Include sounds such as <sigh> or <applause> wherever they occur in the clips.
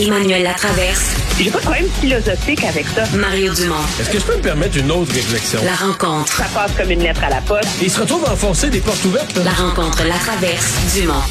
Emmanuel Latraverse. J'ai pas de problème philosophique avec ça. Mario Dumont. Est-ce que je peux me permettre une autre réflexion? La rencontre. Ça passe comme une lettre à la poste. Et il se retrouve à enfoncer des portes ouvertes. La rencontre, la traverse, Dumont.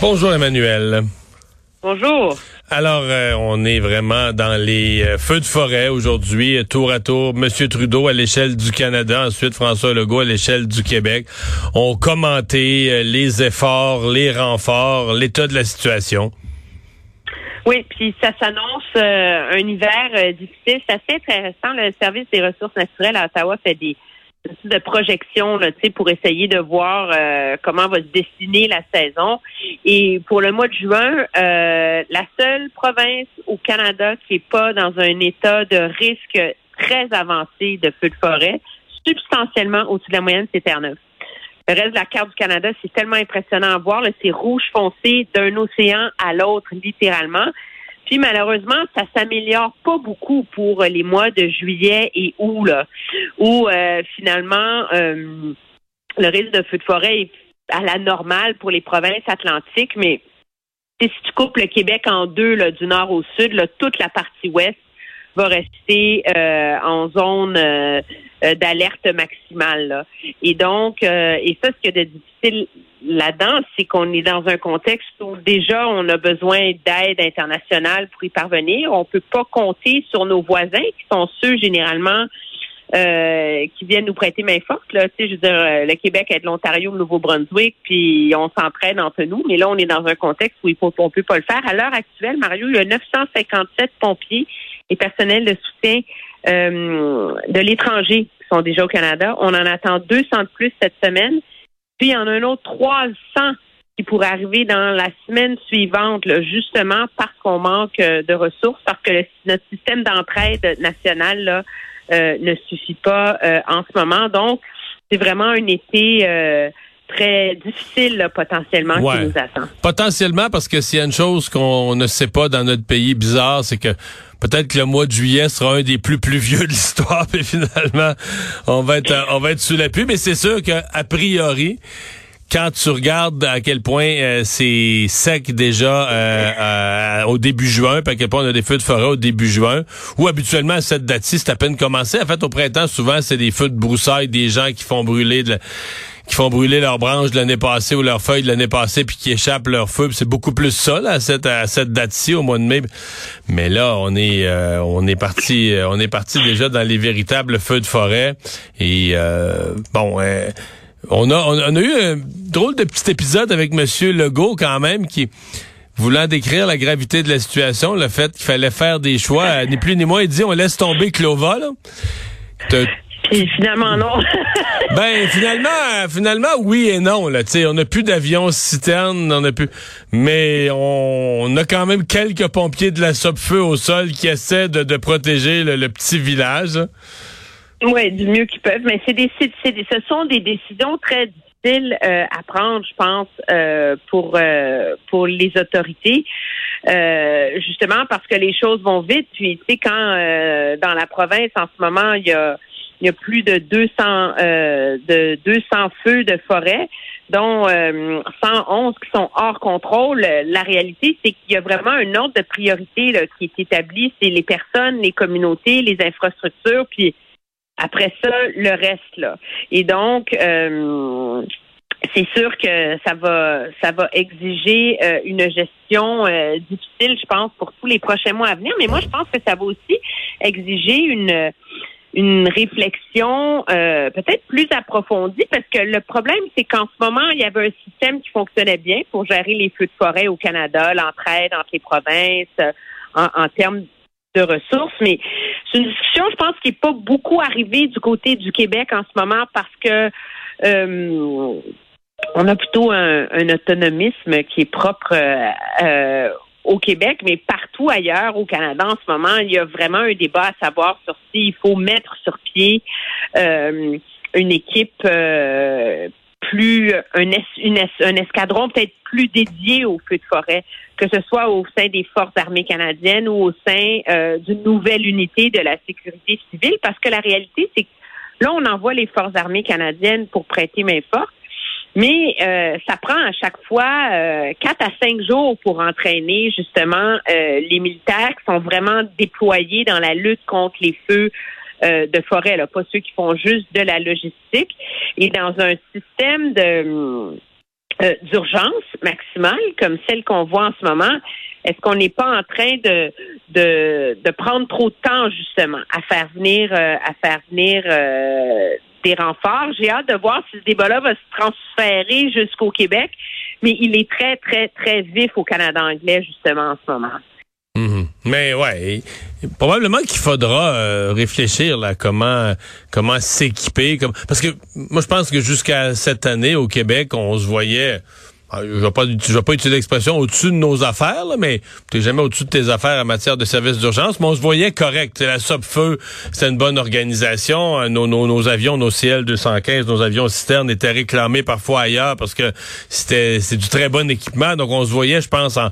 Bonjour Emmanuel. Bonjour. Alors, euh, on est vraiment dans les euh, feux de forêt aujourd'hui, euh, tour à tour. Monsieur Trudeau à l'échelle du Canada, ensuite François Legault à l'échelle du Québec ont commenté les efforts, les renforts, l'état de la situation. Oui, puis ça s'annonce un hiver difficile. C'est assez intéressant. Le service des ressources naturelles à Ottawa fait des de projection là, pour essayer de voir euh, comment va se dessiner la saison. Et pour le mois de juin, euh, la seule province au Canada qui est pas dans un état de risque très avancé de feu de forêt, substantiellement au-dessus de la moyenne, c'est Terre-Neuve. Le reste de la carte du Canada, c'est tellement impressionnant à voir. C'est rouge foncé d'un océan à l'autre, littéralement. Puis malheureusement, ça s'améliore pas beaucoup pour les mois de juillet et août, là, où euh, finalement euh, le risque de feu de forêt est à la normale pour les provinces atlantiques, mais si tu coupes le Québec en deux, là, du nord au sud, là, toute la partie ouest va rester euh, en zone d'alerte maximale. Là. Et donc, et ça, ce qui est de difficile là-dedans, c'est qu'on est dans un contexte où déjà on a besoin d'aide internationale pour y parvenir. On peut pas compter sur nos voisins qui sont ceux généralement euh, qui viennent nous prêter main forte. Là. Je veux dire, euh, le Québec aide l'Ontario, le Nouveau-Brunswick, puis on s'entraîne entre nous. Mais là, on est dans un contexte où il faut, on peut pas le faire. À l'heure actuelle, Mario, il y a 957 pompiers et personnels de soutien euh, de l'étranger déjà au Canada. On en attend 200 de plus cette semaine. Puis il y en a un autre 300 qui pourrait arriver dans la semaine suivante, justement parce qu'on manque euh, de ressources, parce que notre système d'entraide national là, euh, ne suffit pas euh, en ce moment. Donc, c'est vraiment un été très difficile potentiellement qui nous attend. Potentiellement parce que s'il y a une chose qu'on ne sait pas dans notre pays bizarre, c'est que peut-être que le mois de juillet sera un des plus pluvieux de l'histoire, <laughs> mais finalement, on va être, on va être sous la pluie. Mais c'est sûr qu'a priori, quand tu regardes à quel point euh, c'est sec déjà euh, euh, au début juin, puis à quel point on a des feux de forêt au début juin, ou habituellement à cette date-ci, c'est à peine commencé. En fait, au printemps, souvent, c'est des feux de broussailles, des gens qui font brûler de qui font brûler leurs branches de l'année passée ou leurs feuilles de l'année passée puis qui échappent leur feu. C'est beaucoup plus ça là, à cette à cette date-ci au mois de mai. Mais là, on est euh, on est parti euh, on est parti déjà dans les véritables feux de forêt et euh, bon. on a, on a eu un drôle de petit épisode avec Monsieur Legault quand même qui voulant décrire la gravité de la situation, le fait qu'il fallait faire des choix, ni plus ni moins, il dit on laisse tomber Clova là. Puis finalement non. <laughs> ben finalement, finalement oui et non là. on n'a plus d'avions citernes, on a plus, mais on, a quand même quelques pompiers de la SOPFEU au sol qui essaient de, protéger le, petit village. Oui, du mieux qu'ils peuvent. Mais c'est des, des, ce sont des décisions très difficiles euh, à prendre, je pense, euh, pour euh, pour les autorités. justement parce que les choses vont vite. Puis, tu sais, quand dans la province en ce moment, il y a il y a plus de 200 euh, de 200 feux de forêt dont 111 euh, qui sont hors contrôle. La réalité, c'est qu'il y a vraiment un ordre de priorité là, qui est établi. C'est les personnes, les communautés, les infrastructures, puis après ça, le reste. Là. Et donc, euh, c'est sûr que ça va ça va exiger une gestion difficile, je pense, pour tous les prochains mois à venir. Mais moi, je pense que ça va aussi exiger une une réflexion euh, peut-être plus approfondie parce que le problème, c'est qu'en ce moment, il y avait un système qui fonctionnait bien pour gérer les feux de forêt au Canada, l'entraide entre les provinces euh, en, termes de ressources, mais c'est une discussion, je pense, qui n'est pas beaucoup arrivée du côté du Québec en ce moment parce que euh, on a plutôt un, autonomisme qui est propre euh, au Québec, mais partout ailleurs au Canada en ce moment, il y a vraiment un débat à savoir sur s'il faut mettre sur pied euh, une équipe euh, plus un, escadron peut-être plus dédié aux feux de forêt, que ce soit au sein des forces armées canadiennes ou au sein euh, d'une nouvelle unité de la sécurité civile, parce que la réalité, c'est que là, on envoie les forces armées canadiennes pour prêter main forte, Mais euh, ça prend à chaque fois euh, quatre à cinq jours pour entraîner justement euh, les militaires qui sont vraiment déployés dans la lutte contre les feux de forêt, là, pas ceux qui font juste de la logistique. Et dans un système de d'urgence maximale comme celle qu'on voit en ce moment, est-ce qu'on n'est pas en train de, de, de prendre trop de temps justement à faire venir à faire venir des renforts. J'ai hâte de voir si ce débat-là va se transférer jusqu'au Québec, mais il est très, très, très vif au Canada anglais, justement, en ce moment. Mhm. Mais ouais, probablement qu'il faudra euh, réfléchir là comment comment s'équiper parce que moi je pense que jusqu'à cette année au Québec on se voyait je ne vais pas, utiliser l'expression au-dessus de nos affaires, mais tu jamais au-dessus de tes affaires en matière de services d'urgence, mais on se voyait correct. La SOP-Feu, c'est une bonne organisation. Euh, nos, nos, avions, nos CL-215, nos avions citernes étaient réclamés parfois ailleurs parce que c'était c'est du très bon équipement. Donc, on se voyait, je pense, en,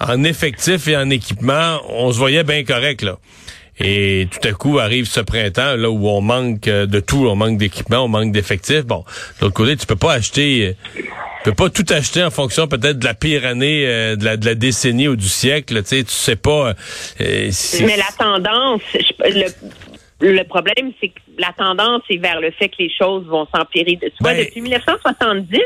en effectif et en équipement, on se voyait bien correct, là. Et tout à coup arrive ce printemps là où on manque euh, de tout, on manque d'équipement, on manque d'effectifs. Bon, de l'autre côté, tu peux pas acheter tu peux pas tout acheter en fonction peut-être de la pire année euh, de, la, de la décennie ou du siècle. Tu sais, tu sais pas. Euh, Mais la tendance, le, le problème, c'est que la tendance est vers le fait que les choses vont s'empirer. Tu vois, ben depuis 1970,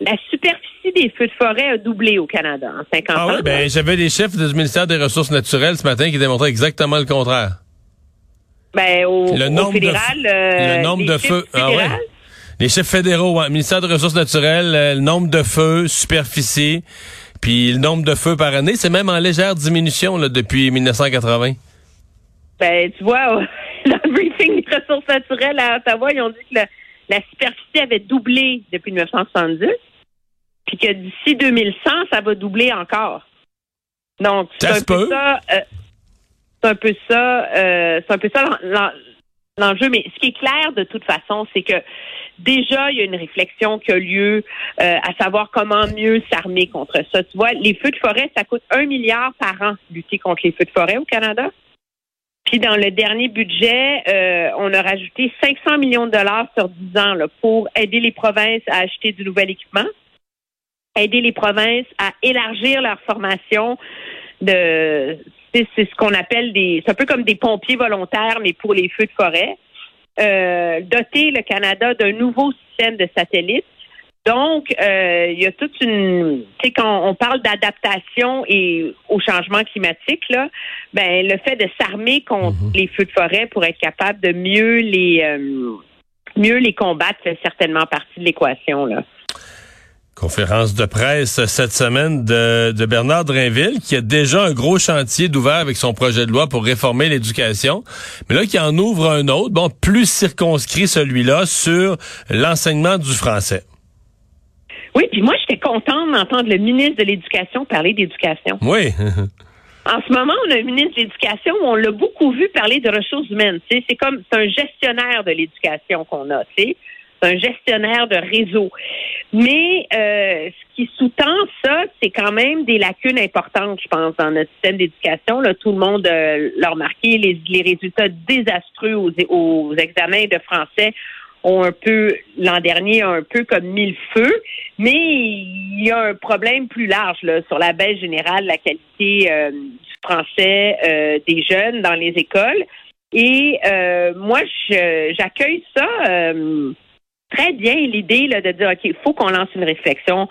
la superficie des feux de forêt a doublé au Canada en 50 ah ans. ben, j'avais des chefs du ministère des Ressources naturelles ce matin qui démontraient exactement le contraire. Ben, au, le nombre fédéral, de, le euh, nombre de feux. Ah ouais. Les chefs fédéraux, ouais, ministère des Ressources naturelles, euh, le nombre de feux, superficie, puis le nombre de feux par année, c'est même en légère diminution là, depuis 1980. Ben, tu vois, <laughs> dans le briefing des ressources naturelles à Ottawa, ils ont dit que la, superficie avait doublé depuis 1970, puis que d'ici 2100, ça va doubler encore. Donc, c'est un, peu ça. Euh, c'est un peu ça. Euh, c'est un peu ça l'enjeu. Mais ce qui est clair de toute façon, c'est que déjà, il y a une réflexion qui a lieu euh, à savoir comment mieux s'armer contre ça. Tu vois, les feux de forêt, ça coûte un milliard par an lutter contre les feux de forêt au Canada. Puis dans le dernier budget, euh, on a rajouté 500 millions de dollars sur 10 ans pour aider les provinces à acheter du nouvel équipement, aider les provinces à élargir leur formation de c'est ce qu'on appelle des c'est un peu comme des pompiers volontaires mais pour les feux de forêt euh, doter le Canada d'un nouveau système de satellites. Donc, euh, il y a toute une, tu sais, quand on parle d'adaptation et au changement climatique, là, ben le fait de s'armer contre mhm. les feux de forêt pour être capable de mieux les euh, mieux les combattre fait certainement partie de l'équation là. Conférence de presse cette semaine de, de, Bernard Drinville, qui a déjà un gros chantier d'ouvert avec son projet de loi pour réformer l'éducation, mais là qui en ouvre un autre, bon, plus circonscrit celui-là sur l'enseignement du français. Oui, puis moi j'étais contente d'entendre le ministre de l'Éducation parler d'éducation. Oui. <laughs> en ce moment, on a un ministre de l'Éducation où on l'a beaucoup vu parler de ressources humaines. C'est comme c'est un gestionnaire de l'éducation qu'on a. C'est un gestionnaire de réseau. Mais euh, ce qui sous-tend ça, c'est quand même des lacunes importantes, je pense, dans notre système d'éducation. Là, tout le monde euh, l'a remarqué, les, les, résultats désastreux aux, aux, examens de français ont un peu, l'an dernier, un peu comme mille feux. Mais il y a un problème plus large là, sur la baisse générale la qualité euh, du français euh, des jeunes dans les écoles. Et moi, j'accueille ça très bien l'idée de dire, OK, il faut qu'on lance une réflexion,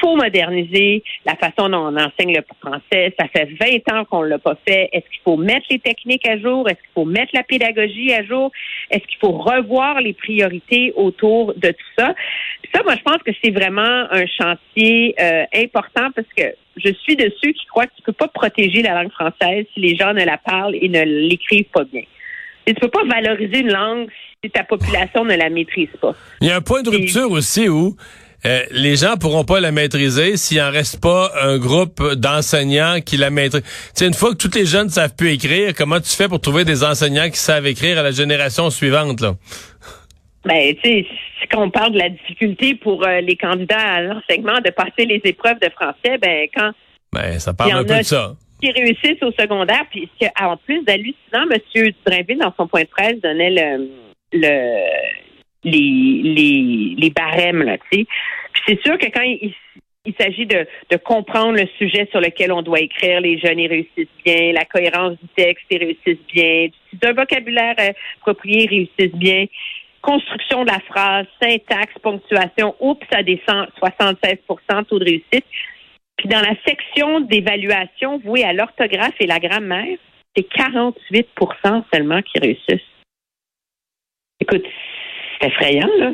faut moderniser la façon dont on enseigne le français. Ça fait 20 ans qu'on ne l'a pas fait. Est-ce qu'il faut mettre les techniques à jour? Est-ce qu'il faut mettre la pédagogie à jour? Est-ce qu'il faut revoir les priorités autour de tout ça? ça, moi, je pense que c'est vraiment un chantier euh, important parce que je suis de ceux qui croient que tu peux pas protéger la langue française si les gens ne la parlent et ne l'écrivent pas bien. Et tu peux pas valoriser une langue si ta population ne la maîtrise pas. Il y a un point de rupture aussi où euh, les gens pourront pas la maîtriser s'il en reste pas un groupe d'enseignants qui la maîtrisent. Tu une fois que tous les jeunes ne savent plus écrire, comment tu fais pour trouver des enseignants qui savent écrire à la génération suivante, là? Ben, tu sais, quand on parle de la difficulté pour euh, les candidats à l'enseignement de passer les épreuves de français, ben, quand. Ben, ça parle un peu de ça qui réussissent au secondaire, puis en plus d'hallucinant, M. Drainville, dans son point de presse, donnait le, le les, les, les barèmes, là, tu sais. C'est sûr que quand il, il s'agit de, de, comprendre le sujet sur lequel on doit écrire, les jeunes, ils réussissent bien, la cohérence du texte, ils réussissent bien, d'un vocabulaire euh, approprié, ils réussissent bien, construction de la phrase, syntaxe, ponctuation, oups, ça descend 76% taux de réussite. Puis dans la section d'évaluation vouée à l'orthographe et la grammaire, c'est 48% seulement qui réussissent. Écoute, c'est effrayant, là.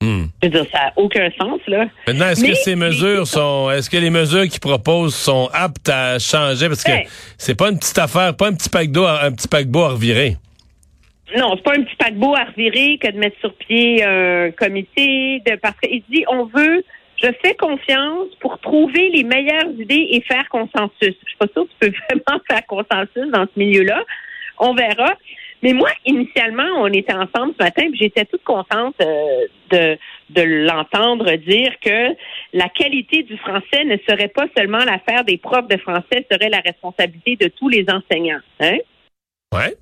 Hmm. Je veux dire, ça n'a aucun sens, là. Maintenant, est-ce que ces mesures sont, est-ce que les mesures qu'ils proposent sont aptes à changer? Parce que c'est pas une petite affaire, pas un petit paquebot, un petit paquebot à revirer. Non, c'est pas un petit paquebot à revirer que de mettre sur pied un comité de, parce qu'il dit, on veut je fais confiance pour trouver les meilleures idées et faire consensus. Je suis pas sûre que tu peux <laughs> vraiment faire consensus dans ce milieu-là. On verra. Mais moi, initialement, on était ensemble ce matin, puis j'étais toute contente euh, de, de l'entendre dire que la qualité du français ne serait pas seulement l'affaire des profs de français, serait la responsabilité de tous les enseignants. Hein? Ouais.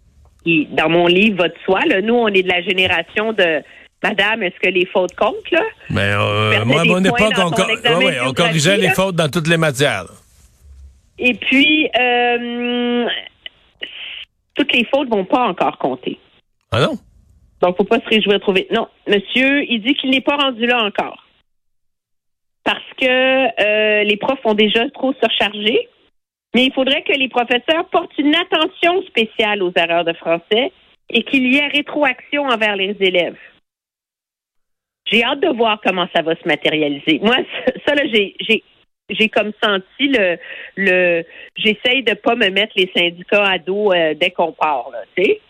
Et dans mon livre, votre soi, là, nous, on est de la génération de Madame, est-ce que les fautes comptent, là? Mais euh, moi, à mon époque, on, corrigeait les fautes dans toutes les matières. Et puis, euh, toutes les fautes vont pas encore compter. Ah non? Donc, faut pas se réjouir trop vite. Non, monsieur, il dit qu'il n'est pas rendu là encore. Parce que euh, les profs ont déjà trop surchargé. Mais il faudrait que les professeurs portent une attention spéciale aux erreurs de français et qu'il y ait rétroaction envers les élèves. J'ai hâte de voir comment ça va se matérialiser. Moi, <laughs> ça, là, j'ai, j'ai, j'ai comme senti le, le, j'essaye de pas me mettre les syndicats à dos euh, dès qu'on part, là, tu sais.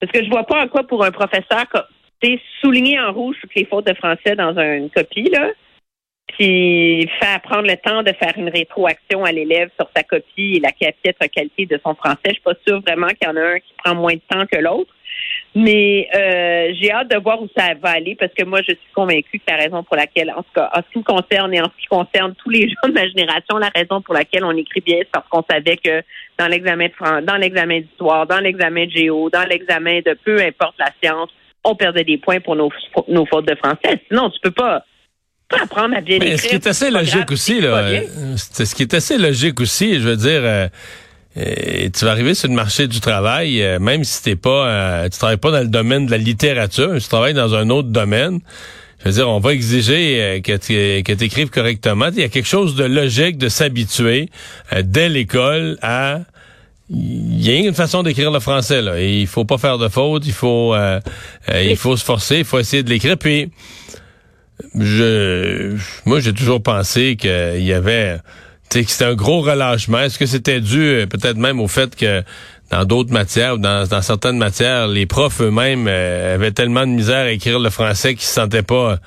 Parce que je vois pas en quoi pour un professeur, tu souligner en rouge toutes les fautes de français dans une copie, là, puis faire prendre le temps de faire une rétroaction à l'élève sur sa copie et la piètre qualité de son français. Je suis pas sûre vraiment qu'il y en a un qui prend moins de temps que l'autre. Mais euh, j'ai hâte de voir où ça va aller parce que moi, je suis convaincue que la raison pour laquelle, en tout cas, en ce qui me concerne et en ce qui concerne tous les <laughs> gens de ma génération, la raison pour laquelle on écrit bien, c'est parce qu'on savait que dans l'examen de dans l'examen d'histoire, dans l'examen de géo, dans l'examen de peu importe la science, on perdait des points pour nos, nos fautes de français. Sinon, tu peux pas apprendre à bien écrire. Ce qui est assez logique aussi, là, ce qui est assez logique aussi, je veux dire, euh, et tu vas arriver sur le marché du travail, euh, même si t'es pas, euh, tu travailles pas dans le domaine de la littérature, tu travailles dans un autre domaine. Je veux dire, on va exiger euh, que tu écrives correctement. Il y a quelque chose de logique de s'habituer dès l'école à il y a une façon d'écrire le français là. il faut pas faire de faute, il faut il faut se forcer, il faut essayer de l'écrire. Puis je moi j'ai toujours pensé qu'il y avait c'était un gros relâchement. Est-ce que c'était dû euh, peut-être même au fait que dans d'autres matières ou dans, certaines matières, les profs eux-mêmes euh, avaient tellement de misère à écrire le français qu'ils se sentaient pas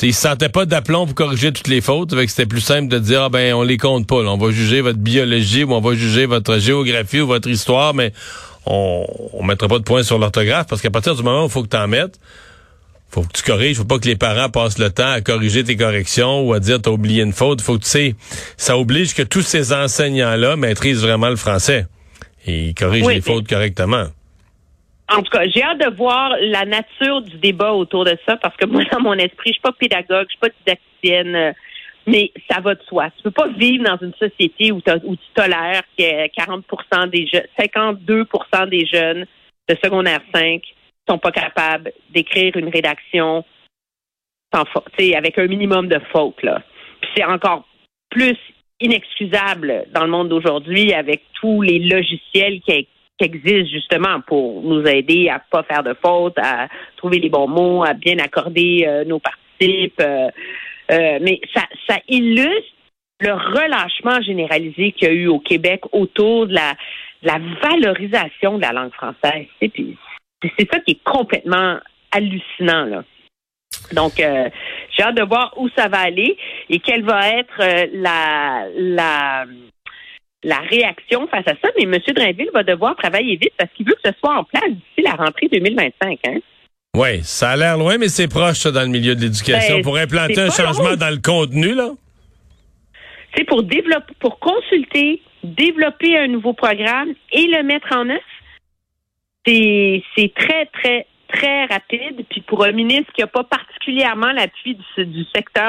ils se sentaient pas d'aplomb pour corriger toutes les fautes. Fait c'était plus simple de dire ah ben on les compte pas. On va juger votre biologie ou on va juger votre géographie ou votre histoire, mais on, on mettra pas de point sur l'orthographe parce qu'à partir du moment où il faut que tu en mettes, faut que tu corriges. Faut pas que les parents passent le temps à corriger tes corrections ou à dire t'as oublié une faute. Faut que tu sais, ça oblige que tous ces enseignants-là maîtrisent vraiment le français et ils corrigent les fautes correctement. En tout cas, j'ai hâte de voir la nature du débat autour de ça parce que moi, dans mon esprit, je suis pas pédagogue, je suis pas didacticienne, euh, mais ça va de soi. Tu peux pas vivre dans une société où, où tu tolères que 40 des jeunes, 52 des jeunes de secondaire 5 sont pas capables d'écrire une rédaction sans avec un minimum de fautes. Là. Puis c'est encore plus inexcusable dans le monde d'aujourd'hui avec tous les logiciels qui, existent justement pour nous aider à pas faire de fautes, à trouver les bons mots, à bien accorder euh, nos participes. Euh, euh, mais ça, ça illustre le relâchement généralisé qu'il y a eu au Québec autour de la, valorisation de la langue française. C'est ça qui est complètement hallucinant, là. Donc, euh, j'ai hâte de voir où ça va aller et quelle va être euh, la, la, la réaction face à ça. Mais M. Drainville va devoir travailler vite parce qu'il veut que ce soit en place d'ici la rentrée 2025. Hein? Oui, ça a l'air loin, mais c'est proche ça, dans le milieu de l'éducation. Ben, pour implanter un changement dans le contenu, là? C'est pour développer, pour consulter, développer un nouveau programme et le mettre en œuvre c'est très, très très rapide. Puis pour un ministre qui n'a pas particulièrement l'appui du, du secteur